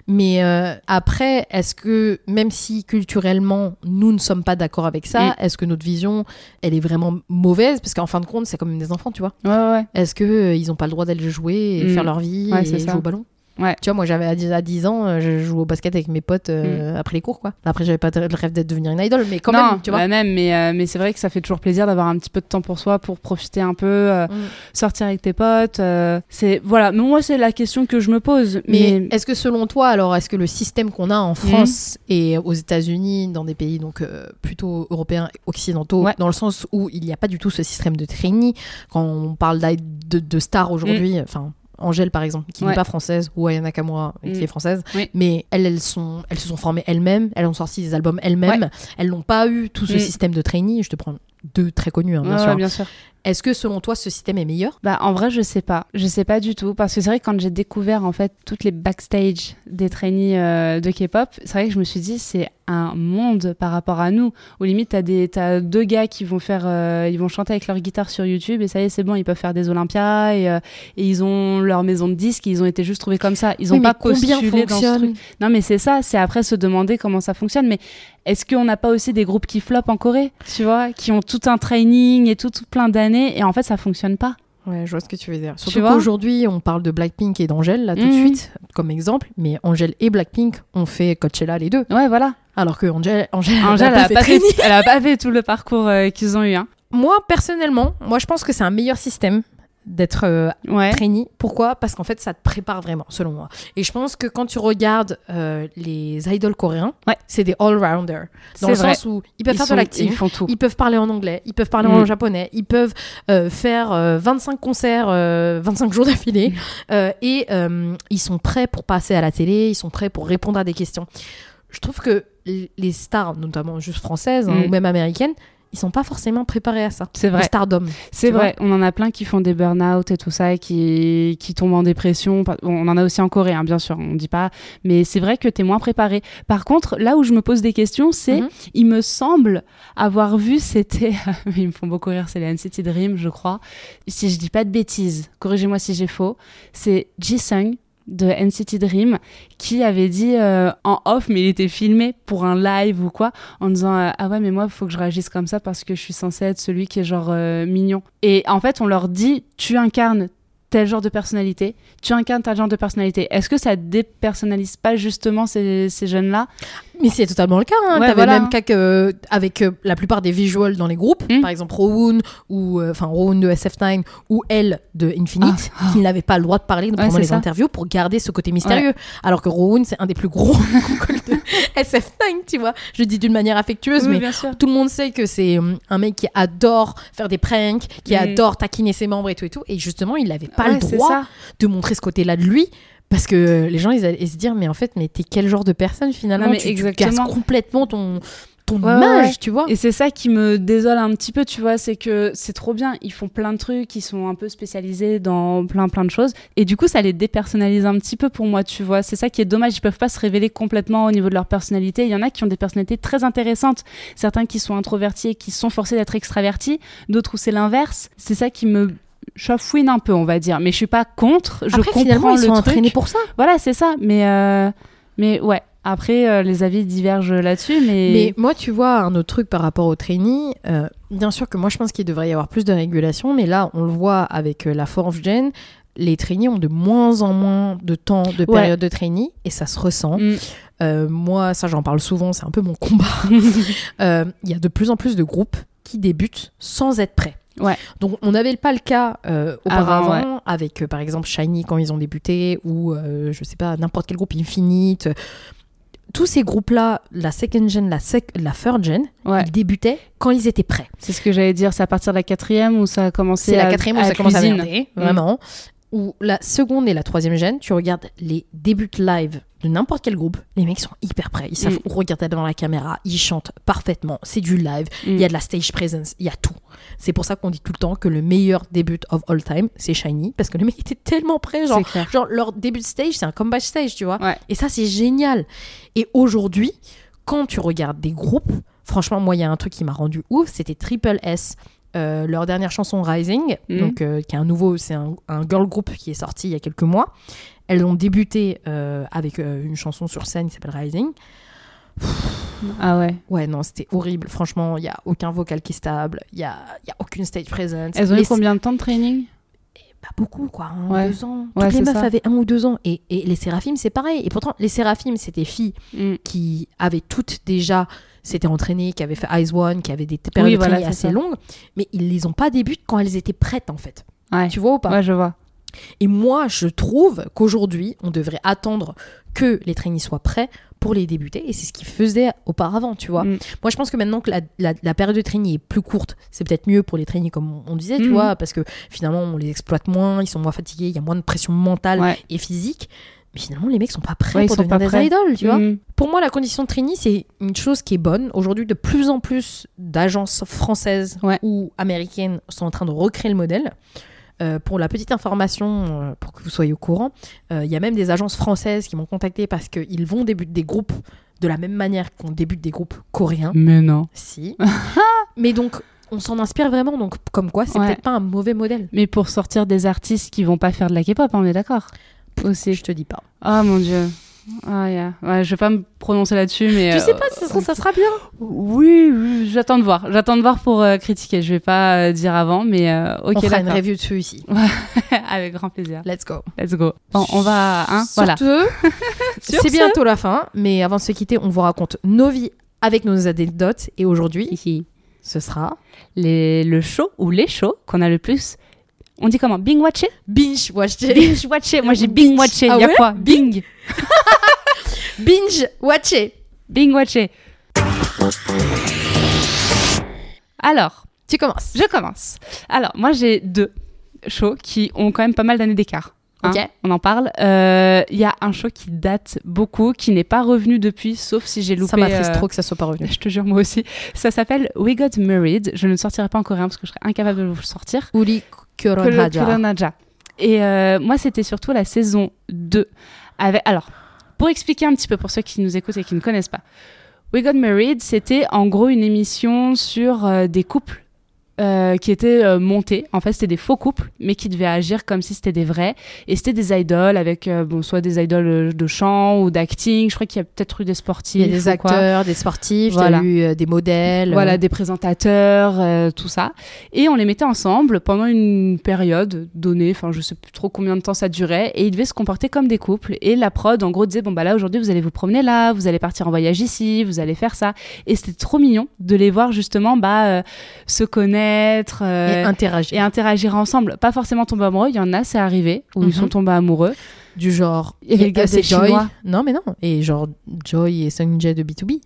Mais euh, après, est-ce que, même si culturellement, nous ne sommes pas d'accord avec ça, Mm. est-ce que notre vision, elle est vraiment mauvaise? Parce qu'en fin de compte, c'est comme des enfants, tu vois. Ouais. Est-ce qu'ils n'ont pas le droit d'aller jouer et Mm. faire leur vie Ouais, et jouer ça. au ballon? Ouais. Tu vois, moi, j'avais à 10, à 10 ans, euh, je jouais au basket avec mes potes euh, après les cours, quoi. Après, j'avais pas le rêve d'être devenir une idole, mais quand Mm. non, même, tu vois. bah même, mais, euh, mais c'est vrai que ça fait toujours plaisir d'avoir un petit peu de temps pour soi, pour profiter un peu, Mm. sortir avec tes potes. c'est voilà, mais moi c'est la question que je me pose. Mais, Mais, est-ce que selon toi, alors, est-ce que le système qu'on a en France et aux États-Unis, dans des pays donc plutôt européens, occidentaux, Ouais. dans le sens où il n'y a pas du tout ce système de trainee, quand on parle d'aide- de, de stars aujourd'hui, enfin. Angèle par exemple, qui. Ouais. n'est pas française, ou Ayana Kamura, qui Mm. est française, Oui. mais elles, elles, sont, elles se sont formées elles-mêmes, elles ont sorti des albums elles-mêmes, elles n'ont pas eu tout ce Mm. système de trainee. Je te prends deux très connus, hein, bien Ouais, sûr. ouais, bien sûr. Est-ce que selon toi, ce système est meilleur? Bah, en vrai, je sais pas. Je sais pas du tout. Parce que c'est vrai que quand j'ai découvert, en fait, toutes les backstage des trainees euh, de K-pop, c'est vrai que je me suis dit, c'est un monde par rapport à nous. Au limite, t'as des, t'as deux gars qui vont faire, euh, ils vont chanter avec leur guitare sur YouTube et ça y est, c'est bon, ils peuvent faire des Olympias et, euh, et ils ont leur maison de disques, ils ont été juste trouvés comme ça. Ils ont Oui, mais pas postulé dans ce truc. Non, mais c'est ça, c'est après se demander comment ça fonctionne. Mais est-ce qu'on n'a pas aussi des groupes qui flopent en Corée, tu vois, qui ont tout un training et tout, tout plein d'années et en fait, ça fonctionne pas Ouais, je vois ce que tu veux dire. Surtout qu'aujourd'hui, on parle de Blackpink et d'Angèle, là, tout de Mhm. suite, comme exemple. Mais Angèle et Blackpink ont fait Coachella les deux. Ouais, voilà. Alors que Angèle, Angèle, elle Angèle, a elle pas a fait pas, fait, elle a pas fait tout le parcours euh, qu'ils ont eu. Hein. Moi, personnellement, moi, je pense que c'est un meilleur système d'être euh, Ouais. trainee. Pourquoi? Parce qu'en fait, ça te prépare vraiment, selon moi. Et je pense que quand tu regardes euh, les idoles coréens, Ouais. c'est des all-rounders. Dans le vrai. sens où ils peuvent Ils faire sont- de l'acting, Ils font tout. Ils peuvent parler en anglais, ils peuvent parler Mm. en japonais, ils peuvent euh, faire euh, 25 concerts, euh, 25 jours d'affilée, Mm. euh, et euh, ils sont prêts pour passer à la télé, ils sont prêts pour répondre à des questions. Je trouve que les stars, notamment juste françaises hein, Mm. ou même américaines, ils sont pas forcément préparés à ça. C'est Le vrai. stardom. C'est vrai, on en a plein qui font des burn-out et tout ça, et qui, qui tombent en dépression. On en a aussi en Corée, hein, bien sûr, on dit pas. Mais c'est vrai que tu es moins préparé. Par contre, là où je me pose des questions, c'est, Mhm. il me semble avoir vu, c'était, ils me font beaucoup rire, c'est les NCT Dream, je crois. Si je dis pas de bêtises, corrigez-moi si j'ai faux, c'est Jisung de NCT Dream qui avait dit euh, en off mais il était filmé pour un live ou quoi en disant euh, ah ouais mais moi faut que je réagisse comme ça parce que je suis censée être celui qui est genre euh, mignon. Et en fait on leur dit tu incarnes tel genre de personnalité tu incarnes tel genre de personnalité. Est-ce que ça dépersonnalise pas justement ces, ces jeunes là Mais c'est totalement le cas. Hein. Ouais, T'avais voilà. même cas que, avec euh, la plupart des visuals dans les groupes, Mm. par exemple Rowoon ou euh, enfin Rowoon de SF9 ou elle de Infinite, Ah, qui n'avaient pas le droit de parler Ouais, pendant les ça. interviews pour garder ce côté mystérieux. Alors que Rowoon c'est un des plus gros de SF9, tu vois. Je dis d'une manière affectueuse, mais tout le monde sait que c'est hum, un mec qui adore faire des pranks, qui Mm. adore taquiner ses membres et tout et tout. Et justement, il n'avait pas le droit de montrer ce côté-là de lui. Parce que les gens, ils allaient se dire, mais en fait, mais t'es quel genre de personne finalement? Non, mais tu, tu exactement. casses complètement ton, ton Ouais, image, ouais. tu vois? Et c'est ça qui me désole un petit peu, tu vois, c'est que c'est trop bien. Ils font plein de trucs, ils sont un peu spécialisés dans plein plein de choses. Et du coup, ça les dépersonnalise un petit peu pour moi, tu vois. C'est ça qui est dommage. Ils peuvent pas se révéler complètement au niveau de leur personnalité. Il y en a qui ont des personnalités très intéressantes. Certains qui sont introvertis et qui sont forcés d'être extravertis. D'autres où c'est l'inverse. C'est ça qui me chafouine un peu, on va dire. Mais je suis pas contre. Je Après, finalement, comprends ils le sont truc. entraînés pour ça. Voilà, c'est ça. Mais, euh, mais ouais. Après, euh, les avis divergent là-dessus. Mais, Mais moi, tu vois, un autre truc par rapport aux trainees, euh, bien sûr que moi, je pense qu'il devrait y avoir plus de régulation, mais là, on le voit avec la fourth gen, les trainees ont de moins en moins de temps de Ouais. période de trainee, et ça se ressent. Mm. Euh, moi, ça, j'en parle souvent, c'est un peu mon combat. Euh, Il y a de plus en plus de groupes qui débutent sans être prêts. Ouais. Donc on n'avait pas le cas euh, Avant, auparavant avec euh, par exemple Shiny quand ils ont débuté ou euh, je sais pas n'importe quel groupe Infinite. Tous ces groupes-là, la second gen, la, sec- la third gen, ouais. ils débutaient quand ils étaient prêts. C'est ce que j'allais dire, c'est à partir de la quatrième où ça a commencé C'est la quatrième où à ça commence à merder, vraiment. Ou la seconde et la troisième gêne, tu regardes les débuts live de n'importe quel groupe, les mecs sont hyper prêts. Ils savent Mm. regarder devant la caméra, ils chantent parfaitement. C'est du live, Mm. il y a de la stage presence, il y a tout. C'est pour ça qu'on dit tout le temps que le meilleur début of all time, c'est Shiny, parce que le mec était tellement prêt. Genre, leur début de stage, c'est un comeback stage, tu vois. Ouais. Et ça, c'est génial. Et aujourd'hui, quand tu regardes des groupes, franchement, moi, il y a un truc qui m'a rendu ouf, c'était Triple S. Euh, leur dernière chanson Rising, Mhm. donc euh, qui est un nouveau, c'est un, un girl group qui est sorti il y a quelques mois. Elles ont débuté euh, avec une chanson sur scène qui s'appelle Rising. Ah ouais. Ouais, non, c'était horrible. Franchement, il y a aucun vocal qui est stable, il y a, y a aucune stage presence. Elles ont eu combien de temps de training? Pas beaucoup, quoi. Un, Ouais. deux ans. Ouais, Toutes les meufs ça. avaient un ou deux ans. Et, et les Séraphimes, c'est pareil. Et pourtant, les Séraphimes, c'était filles Mm. qui avaient toutes déjà s'étaient entraînées, qui avaient fait Eyes One, qui avaient des périodes Oui, de voilà, assez ça. longues, mais ils les ont pas débuté quand elles étaient prêtes en fait. Ouais. Tu vois ou pas? Ouais, je vois. Et moi, je trouve qu'aujourd'hui, on devrait attendre que les trainees soient prêts pour les débuter, et c'est ce qu'ils faisaient auparavant, tu vois. Mm. Moi, je pense que maintenant que la, la- la période de trainee est plus courte, c'est peut-être mieux pour les trainees, comme on, on disait, tu Mhm. vois, parce que finalement, on les exploite moins, ils sont moins fatigués, il y a moins de pression mentale Ouais. et physique. Mais finalement, les mecs sont pas prêts Ouais, pour devenir des prêts. idoles, tu vois. Mm. Pour moi, la condition de trainee, c'est une chose qui est bonne. Aujourd'hui, de plus en plus d'agences françaises Ouais. ou américaines sont en train de recréer le modèle. Euh, pour la petite information, euh, pour que vous soyez au courant, euh, il y a même des agences françaises qui m'ont contacté parce qu'ils vont débuter des groupes de la même manière qu'on débute des groupes coréens. Mais non. Si. Mais donc, on s'en inspire vraiment. Donc, comme quoi, c'est Ouais. peut-être pas un mauvais modèle. Mais pour sortir des artistes qui vont pas faire de la K-pop, on est d'accord Aussi. Je te dis pas. Oh mon dieu. Ah, yeah. ouais, je vais pas me prononcer là-dessus, mais. Je euh, sais pas si ça sera, ça sera bien. Oui, oui, j'attends de voir. J'attends de voir pour euh, critiquer. Je vais pas euh, dire avant, mais euh, ok, on fera une review dessus ici. Avec grand plaisir. Let's go. Let's go. Bon, on va. Hein, Sur voilà. c'est ce. bientôt la fin, mais avant de se quitter, on vous raconte nos vies avec nos anecdotes. Et aujourd'hui, ce sera Les, le show ou les shows qu'on a le plus. On dit comment? Bing watché? Binge watcher. Binge watché. Moi j'ai Bing watché. Ah Il y a ouais? quoi? Bing? binge watcher. Bing watché. Alors, Tu commences. je commence. Alors, moi j'ai deux shows qui ont quand même pas mal d'années d'écart. hein, Ok. on en parle. Euh, Il y a un show qui date beaucoup, qui n'est pas revenu depuis, sauf si j'ai loupé. Ça m'attriste euh, trop que ça soit pas revenu. Je te jure, moi aussi. Ça s'appelle We Got Married. Je ne le sortirai pas en coréen parce que je serais incapable de vous le sortir. Uli Kuronhaja. Et euh, moi, c'était surtout la saison 2. Avec... Alors, pour expliquer un petit peu pour ceux qui nous écoutent et qui ne connaissent pas, We Got Married, c'était en gros une émission sur euh, des couples. Euh, qui étaient euh, montés. En fait, c'était des faux couples, mais qui devaient agir comme si c'était des vrais. Et c'était des idoles avec, euh, bon, soit des idoles de chant ou d'acting. Je crois qu'il y a peut-être eu des sportifs. Il y a des quoi. acteurs, des sportifs, Voilà. il y a eu des modèles. Voilà, des présentateurs, tout ça. Et on les mettait ensemble pendant une période donnée, enfin je sais plus trop combien de temps ça durait, et ils devaient se comporter comme des couples. Et la prod, en gros, disait, bon bah là aujourd'hui vous allez vous promener là, vous allez partir en voyage ici, vous allez faire ça. Et c'était trop mignon de les voir justement bah, se connaître. Euh, et interagir. et interagir ensemble, pas forcément tomber amoureux. Il y en a, c'est arrivé, où Mhm. ils sont tombés amoureux. Du genre. Il y c'est des Joy. Chinois. Non, mais non. Et genre Joy et Sungjae de B2B.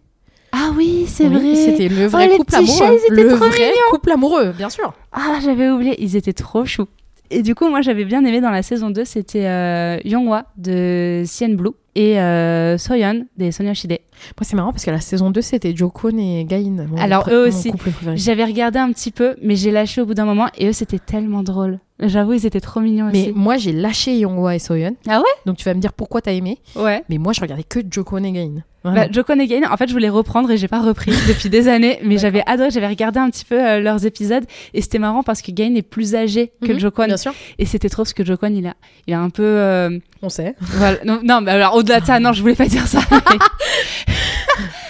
Ah oui, c'est Oui, vrai. C'était le vrai Oh, couple amoureux. étaient le vrai couple amoureux, bien sûr. Ah, j'avais oublié, ils étaient trop choux. Et du coup, moi, j'avais bien aimé dans la saison 2, c'était euh, Yonghwa de CN Blue et euh, Soyeon des Sonia Shide. Moi, c'est marrant parce que la saison 2, c'était Jokun et Gain. Alors, eux aussi. J'avais regardé un petit peu, mais j'ai lâché au bout d'un moment et eux, c'était tellement drôle. J'avoue, ils étaient trop mignons Mais aussi. moi, j'ai lâché Yonghwa et Soyeon. Ah ouais? Donc, tu vas me dire pourquoi t'as aimé. Ouais. Mais moi, je regardais que Jokun et Gain. Vraiment. Bah, Jokon et Gain, en fait, je voulais reprendre et j'ai pas repris depuis des années, mais j'avais adoré, j'avais regardé un petit peu euh, leurs épisodes et c'était marrant parce que Gain est plus âgé que Mhm, Jokon Bien sûr. et c'était trop parce que Jokon, il a, il a un peu. euh, On sait. Voilà. Non, non, mais alors au-delà de ça, non, je voulais pas dire ça.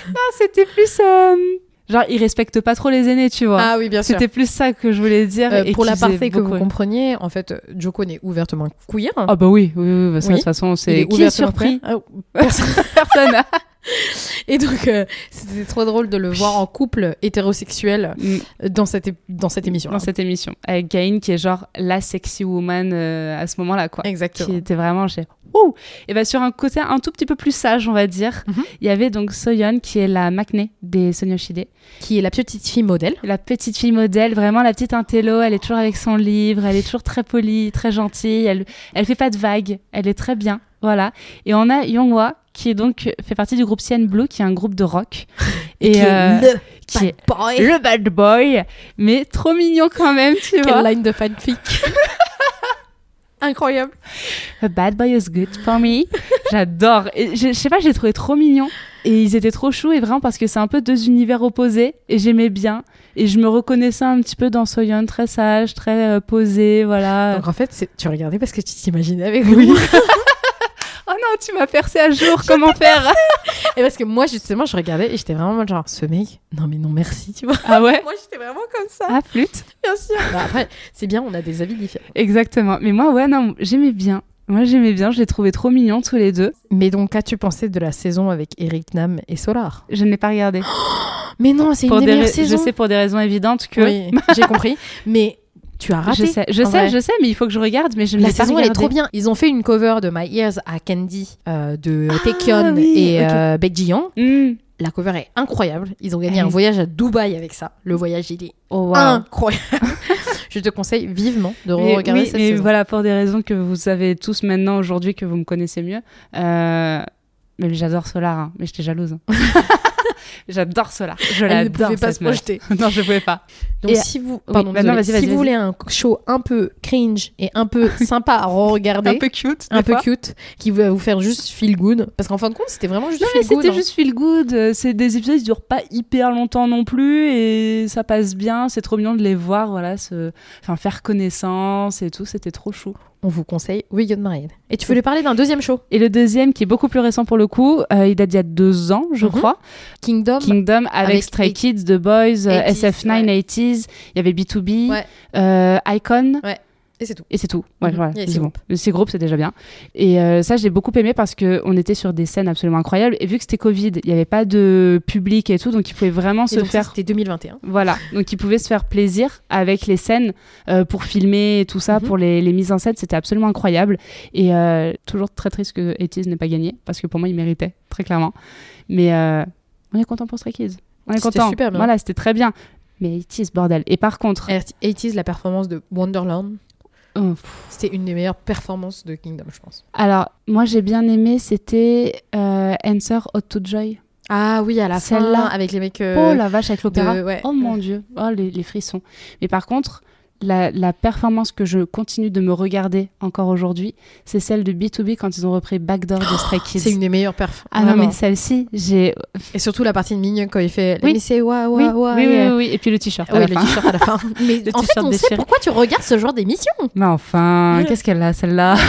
non, c'était plus. euh, Genre, il respecte pas trop les aînés, tu vois. Ah oui, bien sûr. C'était plus ça que je voulais dire. Euh, et pour la partie que vous rire. compreniez, en fait, Jokun est ouvertement queer. Ah bah oui, oui, oui, bah ça, Oui. de toute façon, c'est est qui est surpris. Ah, personne. Personne. Et donc, euh, c'était trop drôle de le voir en couple hétérosexuel Mm, dans cette, dans cette émission. dans cette émission avec Gain qui est genre la sexy woman euh, à ce moment-là quoi. Exactement. Qui était vraiment chez Ouh Et bah sur un côté un tout petit peu plus sage, on va dire, il Mhm. y avait donc Soyeon qui est la Maknae des Sonyoshide. Qui est la petite fille modèle. La petite fille modèle, vraiment la petite intello, elle est toujours avec son livre, elle est toujours très polie, très gentille, elle, elle fait pas de vagues, elle est très bien, voilà. Et on a Yonghwa qui est donc fait partie du groupe CN Blue, qui est un groupe de rock. Et, qui euh, est le qui bad est boy. le bad boy, mais trop mignon quand même, tu vois. Quelle line de fanfic. Incroyable. A bad boy is good for me. J'adore. Je, je sais pas, j'ai trouvé trop mignon. Et ils étaient trop choux, et vraiment parce que c'est un peu deux univers opposés, et j'aimais bien. Et je me reconnaissais un petit peu dans Soyeon, très sage, très euh, posé, voilà. Donc en fait, tu regardais parce que tu t'imaginais avec lui. Oh non, tu m'as percé à jour, comment faire et parce que moi, justement, je regardais et j'étais vraiment genre, ce mec, non mais non merci, tu vois. Ah ouais Moi, j'étais vraiment comme ça. Ah, flûte bien sûr. Bah, après, c'est bien, on a des avis différents. Exactement. Mais moi, ouais, non, j'aimais bien. Moi, j'aimais bien, je les trouvais trop mignons tous les deux. Mais donc, qu'as-tu pensé de la saison avec Eric Nam et Solar? Je ne l'ai pas regardé. Mais non, c'est une Pour des des meilleures ra- saisons. je sais pour des raisons évidentes que. Oui, j'ai compris. Mais tu as raté. Je sais, je sais, vrai. je sais, mais il faut que je regarde, mais je ne La pas saison, elle est trop bien. Ils ont fait une cover de My Ears à Candy euh, de Ah, Taekyon oui, et ok. euh, Baek. Hmm. La cover est incroyable. Ils ont gagné Elle un voyage à Dubaï avec ça. Le voyage, il est Oh, wow. incroyable. Je te conseille vivement de regarder oui, cette mais saison. voilà, pour des raisons que vous savez tous maintenant aujourd'hui, que vous me connaissez mieux. Euh, Mais j'adore Solar, hein. mais j'étais jalouse. hein. j'adore Solar. Je ne l'adore. pouvait pas se projeter. non, je pouvais pas. Donc Et- si vous, Oui, bah non, si vous voulez un show un peu cringe et un peu sympa à regarder, Un peu cute. un peu fois. cute, qui va vous faire juste feel good, parce qu'en fin de compte, c'était vraiment juste Non, mais feel good. c'était hein. juste feel good. Euh, C'est des épisodes qui durent pas hyper longtemps non plus et ça passe bien. C'est trop mignon de les voir, voilà, se... enfin, faire connaissance et tout. C'était trop chou. On vous conseille We Got Married. Et tu voulais parler d'un deuxième show, Et le deuxième, qui est beaucoup plus récent pour le coup, euh, il date d'il y a deux ans, je Mhm. crois. Kingdom. Kingdom avec, Avec Stray Kids, The Boys, euh, 80s, SF9, ouais. 80s. Il y avait B2B, Ouais. euh, Icon. Et c'est tout. Et c'est tout. Ouais, Mhm. c'est bon. Ces groupes, c'est déjà bien. Et euh, ça, j'ai beaucoup aimé parce qu'on était sur des scènes absolument incroyables. Et vu que c'était Covid, il n'y avait pas de public et tout, donc ils pouvaient vraiment Et se donc faire C'était 2021. voilà, donc ils pouvaient se faire plaisir avec les scènes euh, pour filmer et tout ça, Mhm. pour les, les mises en scène, c'était absolument incroyable. Et euh, toujours très triste que Etis n'ait pas gagné, parce que pour moi, il méritait, très clairement. Mais on est content pour Stray Kids. On est C'était content. super bien. Voilà, c'était très bien. Mais Etis, bordel. Et par contre, 80s, la performance de Wonderland. Oh. C'était une des meilleures performances de Kingdom, je pense. Alors, moi, j'ai bien aimé, c'était euh, Answer Hot to Joy. Ah oui, à la fin, Celle-là. avec les mecs. oh la vache, avec l'opéra. ouais. Oh mon dieu, oh les, les frissons. Mais par contre, la, la performance que je continue de me regarder encore aujourd'hui, c'est celle de B2B quand ils ont repris Backdoor de Stray Kids. C'est une des meilleures perfs. Ah non, mais celle-ci, j'ai. Et surtout la partie de Mignon quand il fait Oui. Say wa Oui, wa oui, oui, oui, oui. Et puis le t-shirt. à Oui, la le fin. t-shirt à la fin. Mais Le en fait, on sait pourquoi tu regardes ce genre d'émission. Mais enfin, qu'est-ce qu'elle a celle-là?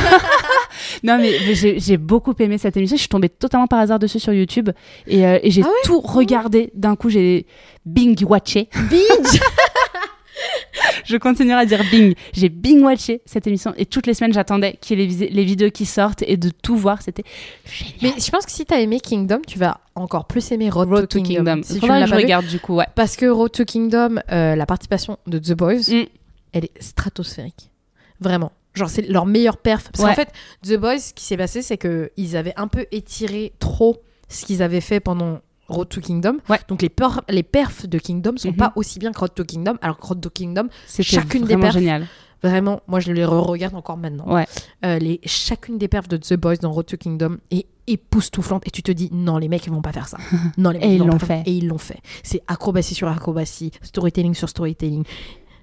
Non mais mais j'ai beaucoup aimé cette émission. Je suis tombée totalement par hasard dessus sur YouTube et, euh, et j'ai Ah ouais? tout regardé. D'un coup, j'ai bing watché. Binge? Je continuerai à dire bing. J'ai bing watché cette émission et toutes les semaines j'attendais qu'il y ait les, vidéos qui sortent et de tout voir. C'était génial. Mais je pense que si t'as aimé Kingdom, tu vas encore plus aimer Road, Road to, to Kingdom. Kingdom. Si tu que je pas vu. regarde du coup, ouais. Parce que Road to Kingdom, euh, la participation de The Boys, Mm. elle est stratosphérique. Vraiment. Genre, c'est leur meilleure perf. Parce Ouais. qu'en fait, The Boys, ce qui s'est passé, c'est qu'ils avaient un peu étiré trop ce qu'ils avaient fait pendant Road to Kingdom. Ouais. Donc, les, per- les perfs de Kingdom sont Mhm. pas aussi bien que Road to Kingdom. Alors que Road to Kingdom, Chacune des vraiment perfs. génial. vraiment, moi, je les re-regarde encore maintenant. Ouais. Euh, les, chacune des perfs de The Boys dans Road to Kingdom est époustouflante. Et tu te dis, non, les mecs, ils vont pas faire ça. Non, les mecs, Et ils l'ont fait. Et ils l'ont fait. C'est acrobatie sur acrobatie, storytelling sur storytelling.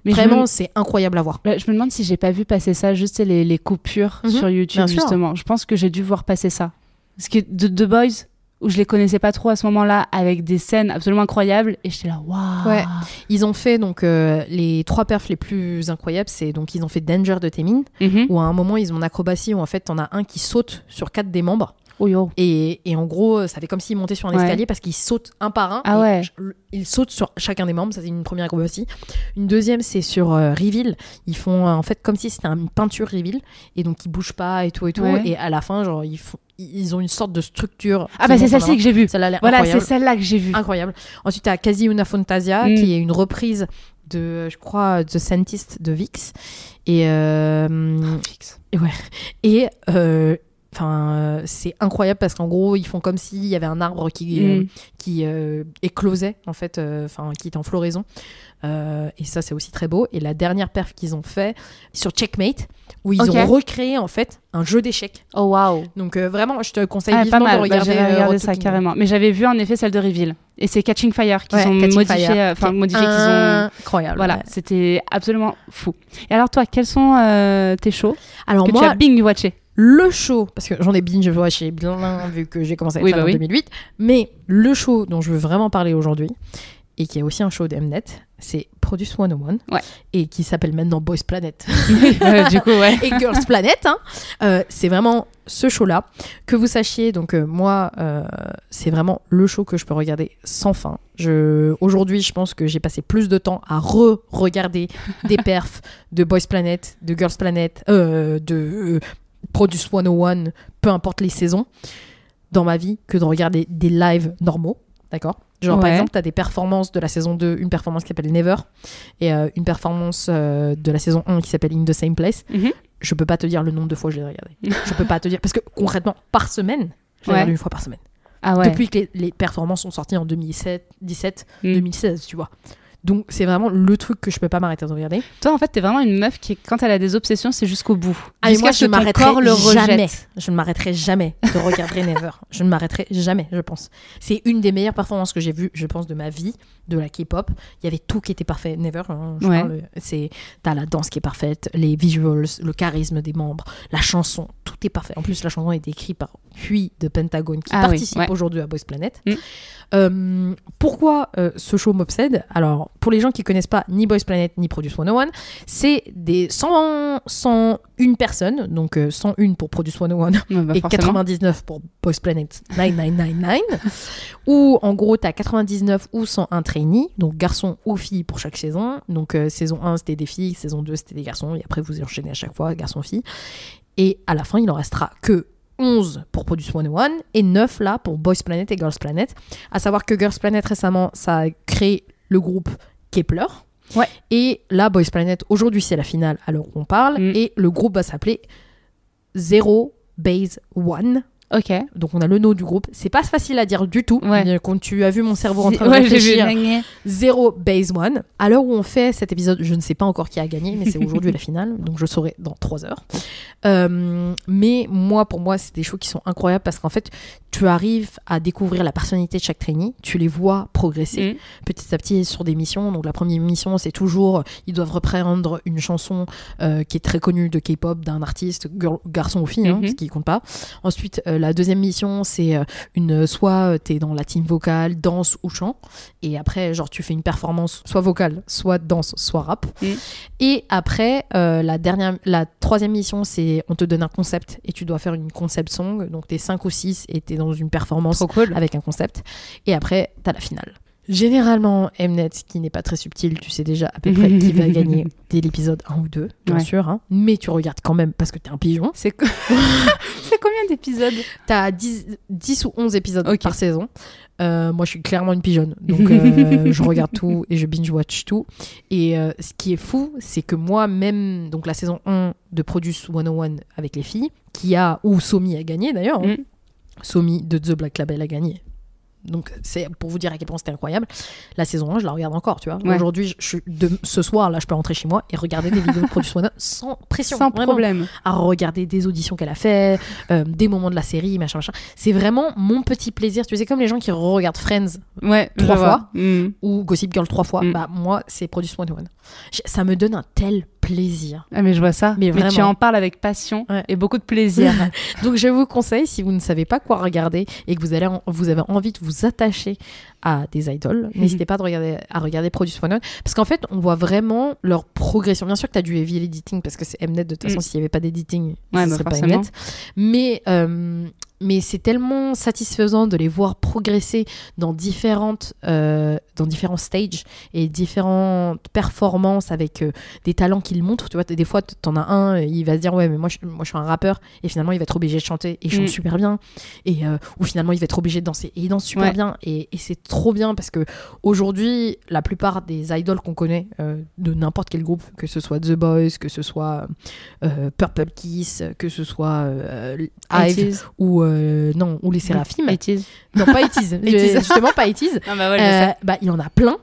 Mais Vraiment, me- c'est incroyable à voir. Ouais, je me demande si j'ai pas vu passer ça, juste les, les coupures Mhm, sur YouTube, justement. Je pense que j'ai dû voir passer ça. Parce que The, The Boys, où je les connaissais pas trop à ce moment-là, avec des scènes absolument incroyables, et j'étais là, waouh Ouais. Ils ont fait donc euh, les trois perfs les plus incroyables, c'est donc ils ont fait Danger de Temin, Mhm. où à un moment ils ont une acrobatie où en fait t'en as un qui saute sur quatre des membres Oh yo. et, et en gros ça fait comme s'il montait sur un Ouais. escalier parce qu'il saute un par un. Ah ouais. Il saute sur chacun des membres, ça c'est une première acrobatie. Une deuxième c'est sur euh, Reveal, ils font euh, en fait comme si c'était une peinture Reveal et donc ils bougent pas et tout et tout Ouais. et à la fin genre ils font ils ont une sorte de structure. Ah bah c'est celle-ci que j'ai vue. Celle-là, elle est Voilà, c'est celle-là que j'ai vue. incroyable. Ensuite, tu as Quasi Una Fantasia, Mm. qui est une reprise de, je crois, The Scientist de Vix. Et, euh, Fixe. et euh, enfin, euh, c'est incroyable parce qu'en gros, ils font comme s'il y avait un arbre qui, euh, Mm. qui euh, éclosait, en fait, euh, enfin, qui est en floraison. Euh, et ça, c'est aussi très beau. Et la dernière perf qu'ils ont fait sur Checkmate, où ils ont recréé, en fait, un jeu d'échecs. Oh waouh. Donc, euh, vraiment, je te conseille Ah, vivement pas mal. de Bah, regarder, euh, ça carrément. Mais j'avais vu en effet celle de Reveal. Et c'est Catching Fire qu'ils Ouais, ont Catching modifié, Fire, euh, enfin qui qu'ils ont. Incroyable. Voilà, ouais. c'était absolument fou. Et alors toi, quels sont euh, tes shows Alors que moi, tu as bing watché le show, parce que j'en ai binge watché bien vu que j'ai commencé à être Oui, bah en oui. 2008, mais le show dont je veux vraiment parler aujourd'hui, et qui est aussi un show d'Mnet, c'est Produce 101, Ouais. et qui s'appelle maintenant Boys Planet Euh, Du coup, ouais. et Girls Planet. hein. Euh, c'est vraiment ce show-là. Que vous sachiez, donc euh, moi, euh, c'est vraiment le show que je peux regarder sans fin. Je, aujourd'hui, je pense que j'ai passé plus de temps à re-regarder des perfs de Boys Planet, de Girls Planet, de Produce 101, peu importe les saisons, dans ma vie, que de regarder des lives normaux. D'accord? Genre, par exemple, tu as des performances de la saison 2, une performance qui s'appelle Never, et euh, une performance euh, de la saison 1 qui s'appelle In the Same Place Mhm. je peux pas te dire le nombre de fois que je l'ai regardé. je peux pas te dire parce que concrètement par semaine, je l'ai Ouais. regardé une fois par semaine. Ah ouais. Depuis que les, les performances sont sorties en 2017, 17, Mm. 2016, tu vois. Donc c'est vraiment le truc que je peux pas m'arrêter de regarder. Toi, en fait, t'es vraiment une meuf qui, quand elle a des obsessions, c'est jusqu'au bout. Ah, Jusqu'à moi ce je que ton m'arrêterai corps le jamais. Je ne m'arrêterai jamais de regarder Never. Je ne m'arrêterai jamais, je pense. C'est une des meilleures performances que j'ai vues, je pense, de ma vie, de la K-pop. Il y avait tout qui était parfait. Never, hein, Ouais. c'est t'as la danse qui est parfaite, les visuals, le charisme des membres, la chanson, tout est parfait. En plus, la chanson est écrite par Huy de Pentagone qui Ah oui, participe ouais. aujourd'hui à Boys Planet. Mm. Euh, pourquoi euh, ce show m'obsède? Alors, pour les gens qui connaissent pas ni Boys Planet ni Produce 101, c'est des 100, 101 personnes, donc euh, 101 pour Produce 101 Ouais, bah, et forcément. 99 pour Boys Planet 9999, où en gros tu as 99 ou 101 trainees, donc garçons ou filles pour chaque saison. Donc euh, saison 1 c'était des filles, saison 2 c'était des garçons, et après vous enchaînez à chaque fois garçons-filles. Et à la fin il en restera que 11 pour Produce 101 et 9 là pour Boys Planet et Girls Planet. À savoir que Girls Planet récemment ça a créé le groupe Kepler. Ouais. Et là, Boys Planet, aujourd'hui c'est la finale à l'heure où on parle, Mm. et le groupe va s'appeler Zero Base One. Ok. Donc on a le nom du groupe. C'est pas facile à dire du tout. Ouais. Quand tu as vu mon cerveau en train de Ouais, réfléchir, zéro base one. À l'heure où on fait cet épisode, je ne sais pas encore qui a gagné, mais c'est aujourd'hui la finale, donc je saurai dans trois heures. Euh, mais moi, pour moi, c'est des shows qui sont incroyables parce qu'en fait, tu arrives à découvrir la personnalité de chaque trainee, tu les vois progresser Mm. petit à petit sur des missions. Donc la première mission, c'est toujours, ils doivent reprendre une chanson euh, qui est très connue de K-pop d'un artiste, girl- garçon ou fille, hein, Mhm. ce qui compte pas. Ensuite, euh, la deuxième mission, c'est euh, une soit tu es dans la team vocale, danse ou chant. Et après, genre, tu fais une performance soit vocale, soit danse, soit rap. Mm. Et après, euh, la, dernière, la troisième mission, c'est on te donne un concept et tu dois faire une concept song. Donc, tu es 5 ou 6 et tu es dans une performance cool. avec un concept. Et après, tu as la finale. Généralement, Mnet, qui n'est pas très subtil, tu sais déjà à peu près qui va gagner dès l'épisode 1 ou 2, bien Ouais. sûr. hein. Mais tu regardes quand même parce que tu es un pigeon. C'est co- c'est combien d'épisodes? Tu as 10, 10 ou 11 épisodes par saison. Euh, moi, je suis clairement une pigeonne. Donc, euh, je regarde tout et je binge-watch tout. Et euh, ce qui est fou, c'est que moi, même, donc la saison 1 de Produce 101 avec les filles, qui a, ou Somi a gagné d'ailleurs, hein. Mm. Somi de The Black Label a gagné. Donc, c'est pour vous dire à quel point c'était incroyable. La saison 1, je la regarde encore, tu vois. Ouais. Aujourd'hui, je, suis de, ce soir, là, je peux rentrer chez moi et regarder des vidéos de Produce 101 sans pression. Sans vraiment problème. à regarder des auditions qu'elle a fait, euh, des moments de la série, machin, machin. C'est vraiment mon petit plaisir. Tu sais, comme les gens qui regardent Friends Ouais. Trois fois. Mm. ou Gossip Girl trois fois, Mm. bah moi, c'est Produce 101. J- Ça me donne un tel plaisir. Ah, mais je vois ça. Mais Mais, tu en parles avec passion Ouais. et beaucoup de plaisir. Donc je vous conseille, si vous ne savez pas quoi regarder et que vous, allez en- vous avez envie de vous attacher à des idoles, Mhm. n'hésitez pas de regarder, à regarder Produce 101. Parce qu'en fait, on voit vraiment leur progression. Bien sûr que tu as du heavy editing parce que c'est Mnet. De toute façon, Mm. s'il n'y avait pas d'editing, Ouais, ce bah, serait pas. Mnet. Mais, euh, mais c'est tellement satisfaisant de les voir progresser dans différentes, euh, dans différents stages et différentes performances avec euh, des talents qu'ils montrent. Tu vois, des fois, t'en as un, il va se dire ouais, mais moi, je, moi, je suis un rappeur et finalement, il va être obligé de chanter et il chante Mm. super bien. Et euh, ou finalement, il va être obligé de danser et il danse super Ouais. bien. Et, et c'est trop bien parce que aujourd'hui, la plupart des idoles qu'on connaît de n'importe quel groupe, que ce soit The Boys, que ce soit Purple Kiss, que ce soit Hive 80s. ou euh, non ou les Séraphimes. 80s. Non, pas 80s. 80s. Justement, pas 80s. Ah bah je Euh, bah, il y en a plein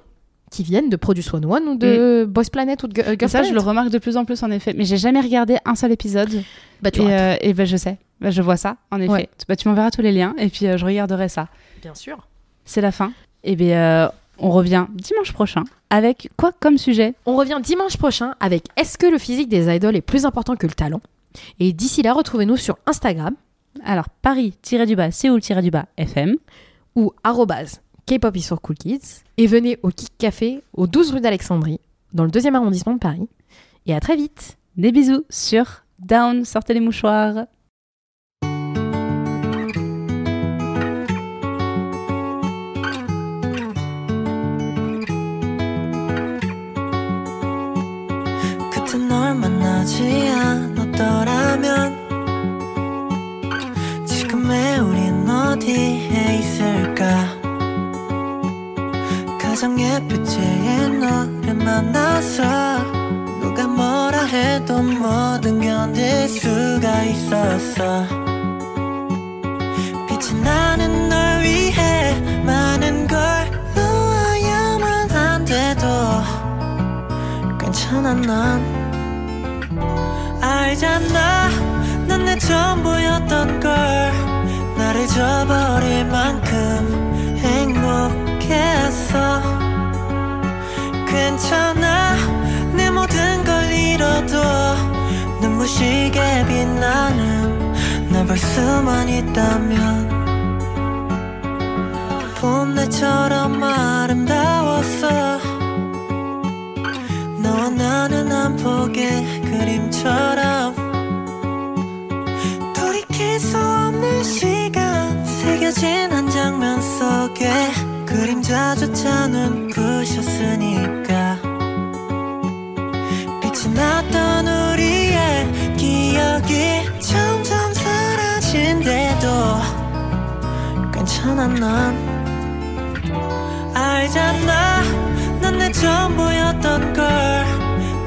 qui viennent de Produce 101 ou de Boys Planet ou de euh, Girls Ça, je le remarque de plus en plus en effet. Mais j'ai jamais regardé un seul épisode. Bah, tu Et, et ben, je sais. Bah, je vois ça, en effet. Ouais. Bah, tu m'enverras tous les liens et puis je regarderai ça. Bien sûr. C'est la fin. Et bien, euh, on revient dimanche prochain avec quoi comme sujet? On revient dimanche prochain avec Est-ce que le physique des idoles est plus important que le talent? Et d'ici là, retrouvez-nous sur Instagram Alors, Paris-du-bas, Séoul-du-bas, FM. ou arrobase K-pop is for cool kids et venez au Kick Café au 12 rue d'Alexandrie dans le deuxième arrondissement de Paris. Et à très vite Des bisous sur Down, sortez les mouchoirs. 그때 널 만나지 않았더라 있을까 가장 예쁘지의 너를 만나서 누가 뭐라 해도 뭐든 견딜 수가 있었어. 빛이 나는 널 위해 많은 걸 놓아야만 한데도 괜찮아 난 알잖아 넌내 전부였던 걸. 나를 저버릴 만큼 행복했어. 괜찮아? 내 모든 걸 잃어도 눈부시게 빛나는 널볼 수만 있다면 봄날처럼 아름다웠어. 너와 나는 한 폭의 그림처럼 돌이킬 수 없는 시간 새겨진 한 장면 속에 그림자조차 눈 부셨으니까. 빛이 났던 우리의 기억이 점점 사라진대도 괜찮아 난. 알잖아 넌내 전부였던 걸.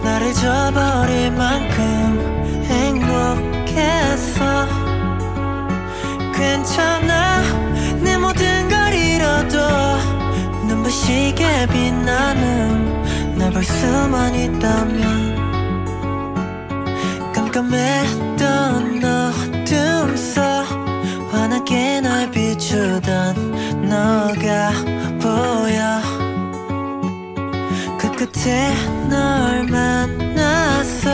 나를 저버릴 만큼 행복했어. 괜찮아 눈부시게 빛나는 날볼 수만 있다면 깜깜했던 어둠 속 환하게 날 비추던 너가 보여. 그 끝에 널 만나서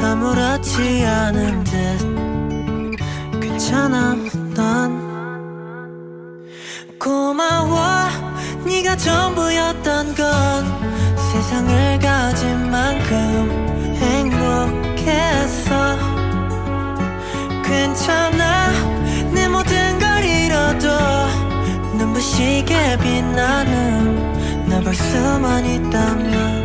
아무렇지 않은 듯 괜찮아 넌 고마워 네가 전부였던 건 세상을 가진 만큼 행복했어. 괜찮아 내 모든 걸 잃어도 눈부시게 빛나는 날볼 수만 있다면